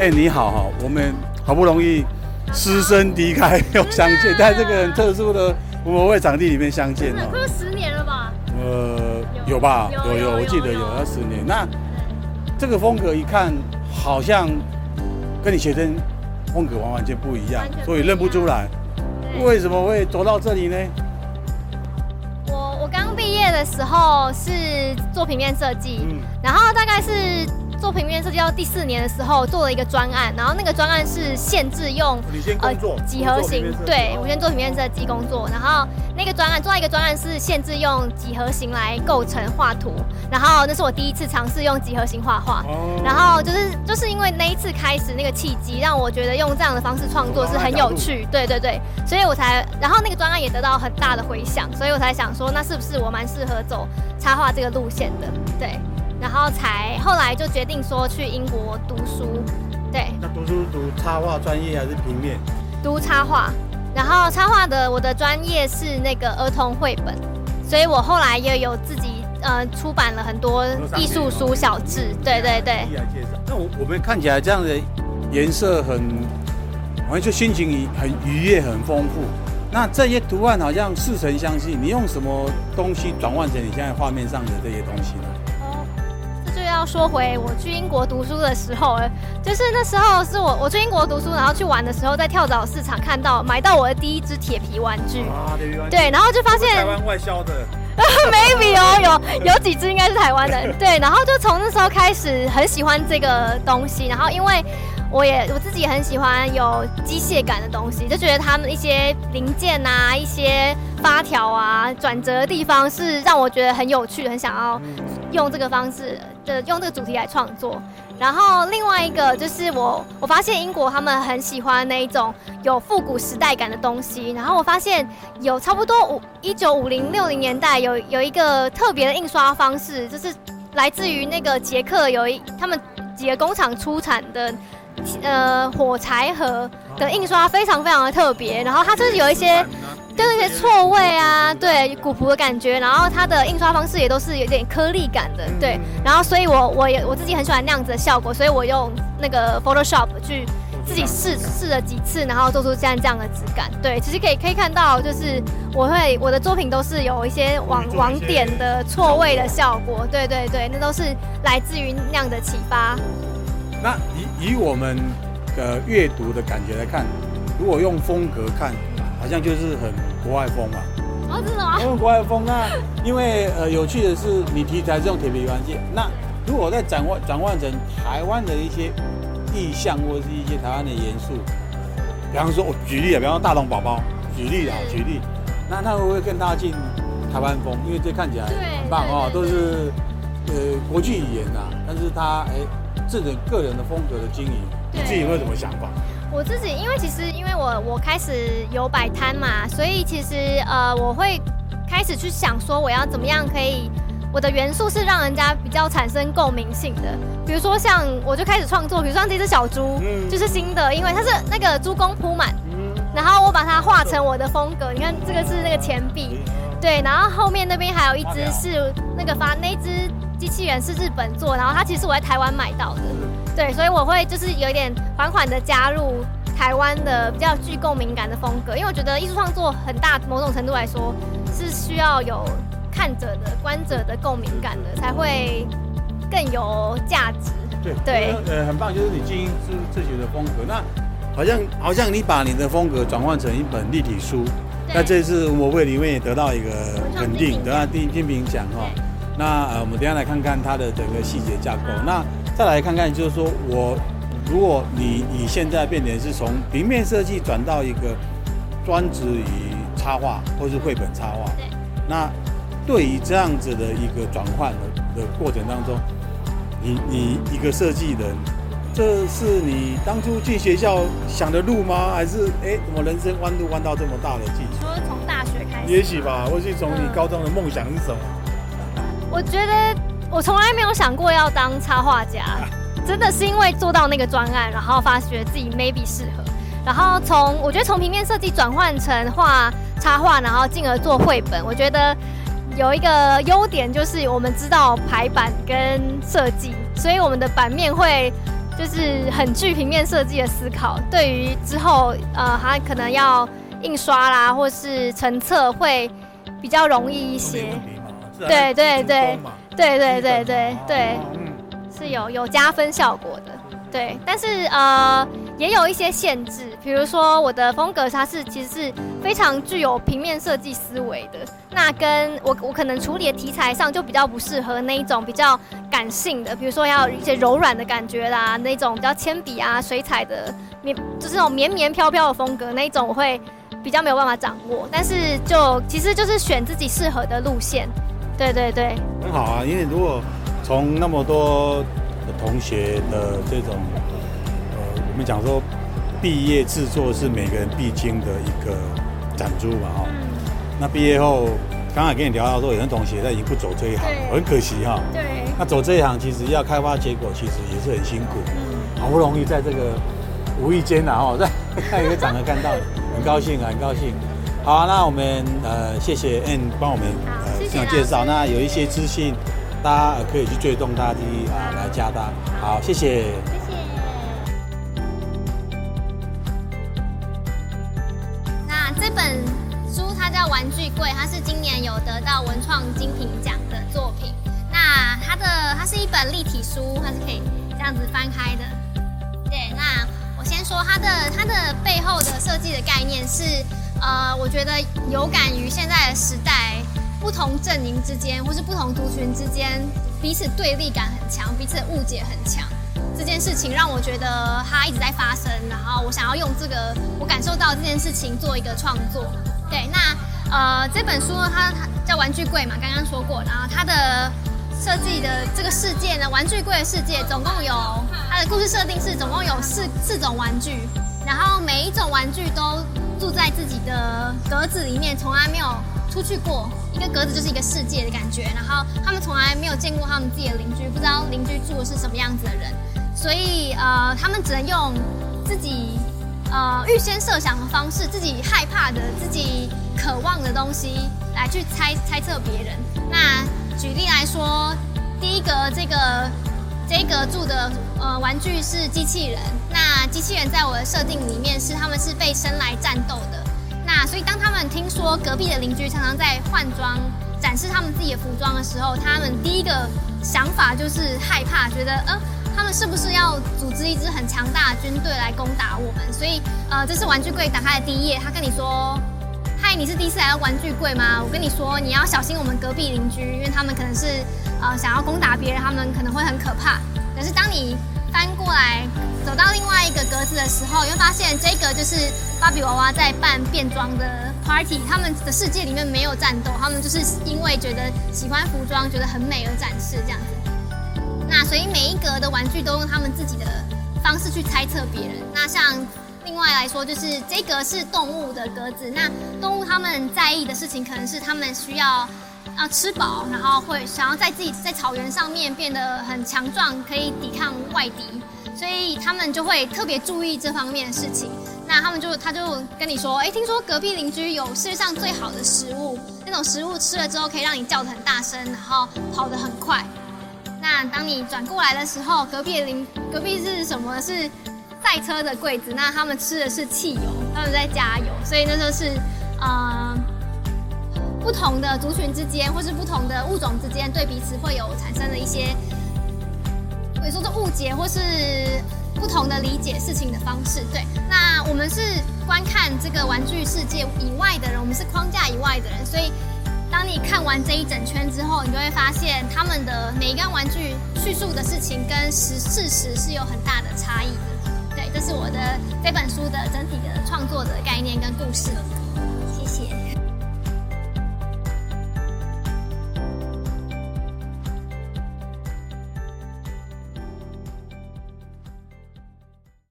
哎、欸，你好哈，我们好不容易师生离开又相见，在这个很特殊的文博会场地里面相见哦。快有十年了吧？呃，有吧？有有，我记得有要十年。那这个风格一看，好像跟你学生风格完完全不一样，所以认不出来。为什么会走到这里呢？我我刚毕业的时候是做平面设计，嗯、然后大概是。做平面设计到第四年的时候，做了一个专案，然后那个专案是限制用呃几何形，对，我先做平面设计工作，然后那个专案做到一个专案是限制用几何形来构成画图，然后那是我第一次尝试用几何形画画，然后就是就是因为那一次开始那个契机，让我觉得用这样的方式创作是很有趣，对对对，所以我才，然后那个专案也得到很大的回响，所以我才想说，那是不是我蛮适合走插画这个路线的，对。然后才后来就决定说去英国读书，对。那读书读插画专业还是平面？读插画，然后插画的我的专业是那个儿童绘本，所以我后来也有自己呃出版了很多艺术书小志，对对对。那我我们看起来这样的颜色很，好像就心情很愉悦很丰富。那这些图案好像似曾相识，你用什么东西转换成你现在画面上的这些东西呢？要说回我去英国读书的时候，就是那时候是我我去英国读书，然后去玩的时候，在跳蚤市场看到买到我的第一只铁皮玩具，啊、对，然后就发现台湾外销的，maybe 哦，有有几只应该是台湾的，对，然后就从那时候开始很喜欢这个东西，然后因为我也我自己也很喜欢有机械感的东西，就觉得他们一些零件啊，一些发条啊，转折的地方是让我觉得很有趣，很想要用这个方式。的用这个主题来创作，然后另外一个就是我我发现英国他们很喜欢那一种有复古时代感的东西，然后我发现有差不多五一九五零六零年代有有一个特别的印刷方式，就是来自于那个捷克有一他们几个工厂出产的呃火柴盒的印刷非常非常的特别，然后它就是有一些。就是一些错位啊，对古朴的感觉，然后它的印刷方式也都是有点颗粒感的，对。然后所以我我也我自己很喜欢那样子的效果，所以我用那个 Photoshop 去自己试试了几次，然后做出现在这样的质感。对，其实可以可以看到，就是我会我的作品都是有一些网网点的错位的效果，对对对，那都是来自于那样的启发。那以以我们的阅读的感觉来看，如果用风格看。好像就是很国外风嘛，哦，真的吗？用国外风，那因为呃有趣的是，你题材是用铁皮玩具，那如果再转换转换成台湾的一些意象或者是一些台湾的元素，比方说我举例啊，比方说大龙宝宝，举例啊，举例，那他会不会更大进台湾风？因为这看起来很棒哦，都是呃国际语言呐，但是他哎这种个人的风格的经营，你自己有没有什么想法？我自己，因为其实因为我我开始有摆摊嘛，所以其实呃我会开始去想说我要怎么样可以我的元素是让人家比较产生共鸣性的，比如说像我就开始创作，比如说像这只小猪，嗯，就是新的，因为它是那个猪公铺满，嗯，然后我把它画成我的风格，你看这个是那个钱币，对，然后后面那边还有一只是那个发那只机器人是日本做，然后它其实我在台湾买到的。对，所以我会就是有一点缓缓的加入台湾的比较具共鸣感的风格，因为我觉得艺术创作很大某种程度来说是需要有看者的观者的共鸣感的，才会更有价值。对对，呃，很棒，就是你经营自自己的风格。那好像好像你把你的风格转换成一本立体书，那这次我会里面也得到一个肯定，得到第一金评奖哈。那呃，我们等下来看看它的整个细节架构。那再来看看，就是说我，如果你你现在变成是从平面设计转到一个专职于插画或是绘本插画，那对于这样子的一个转换的的过程当中，你你一个设计人，这是你当初进学校想的路吗？还是哎，怎么人生弯路弯到这么大的境界？说从大学开始，也许吧，或许从你高中的梦想是什么？我觉得。我从来没有想过要当插画家，真的是因为做到那个专案，然后发觉自己 maybe 适合，然后从我觉得从平面设计转换成画插画，然后进而做绘本，我觉得有一个优点就是我们知道排版跟设计，所以我们的版面会就是很具平面设计的思考，对于之后呃，他可能要印刷啦，或是成册会比较容易一些。对对对对对对对对对，是有有加分效果的。对，但是呃，也有一些限制，比如说我的风格它是其实是非常具有平面设计思维的，那跟我我可能处理的题材上就比较不适合那一种比较感性的，比如说要有一些柔软的感觉啦，那种比较铅笔啊、水彩的绵，就是那种绵绵飘飘的风格，那一种我会比较没有办法掌握。但是就其实就是选自己适合的路线，对对对，很好啊，因为如果从那么多。同学的这种，们讲说，毕业制作是每个人必经的一个展珠嘛，哈。那毕业后，刚才跟你聊到说，有些同学他已经不走这一行，很可惜哈。对。那走这一行，其实要开发结果，其实也是很辛苦。好不容易在这个无意间，然后 在看一个场合看到，很高兴啊，很高兴。好，那我们呃，谢谢 Ann 帮我们呃这样介绍。那有一些资讯。大家可以去追踪他的啊，来加他。好，谢谢。有得到文创精品奖的作品。那它的它是一本立体书，它是可以这样子翻开的。对，那我先说它的它的背后的设计的概念是，呃，我觉得有感于现在的时代。不同阵营之间，或是不同族群之间，彼此对立感很强，彼此的误解很强。这件事情让我觉得它一直在发生，然后我想要用这个我感受到这件事情做一个创作。对，那呃这本书它它叫《玩具柜》嘛，刚刚说过，然后它的设计的这个世界呢，玩具柜的世界总共有它的故事设定是总共有四四种玩具，然后每一种玩具都住在自己的格子里面，从来没有出去过。一个格子就是一个世界的感觉，然后他们从来没有见过他们自己的邻居，不知道邻居住的是什么样子的人，所以呃，他们只能用自己呃预先设想的方式，自己害怕的、自己渴望的东西来去猜猜测别人。那举例来说，第一个这个这一个住的呃玩具是机器人，那机器人在我的设定里面是他们是被生来战斗的。那所以，当他们听说隔壁的邻居常常在换装、展示他们自己的服装的时候，他们第一个想法就是害怕，觉得呃，他们是不是要组织一支很强大的军队来攻打我们？所以，呃，这是玩具柜打开的第一页，他跟你说：“嗨，你是第一次来到玩具柜吗？我跟你说，你要小心我们隔壁邻居，因为他们可能是呃想要攻打别人，他们可能会很可怕。可是当你翻过来，走到另外一个格子的时候，你会发现这个就是芭比娃娃在办变装的 party。他们的世界里面没有战斗，他们就是因为觉得喜欢服装，觉得很美而展示这样子。那所以每一格的玩具都用他们自己的方式去猜测别人。那像另外来说，就是这格是动物的格子。那动物他们在意的事情，可能是他们需要要吃饱，然后会想要在自己在草原上面变得很强壮，可以抵抗外敌。所以他们就会特别注意这方面的事情。那他们就他就跟你说，哎，听说隔壁邻居有世界上最好的食物，那种食物吃了之后可以让你叫得很大声，然后跑得很快。那当你转过来的时候，隔壁邻隔壁是什么？是赛车的柜子。那他们吃的是汽油，他们在加油。所以那就是呃不同的族群之间，或是不同的物种之间，对彼此会有产生的一些。可以说，是误解或是不同的理解事情的方式，对。那我们是观看这个玩具世界以外的人，我们是框架以外的人。所以，当你看完这一整圈之后，你就会发现，他们的每一个玩具叙述的事情跟实事实是有很大的差异的。这是我的这本书的整体的创作的概念跟故事。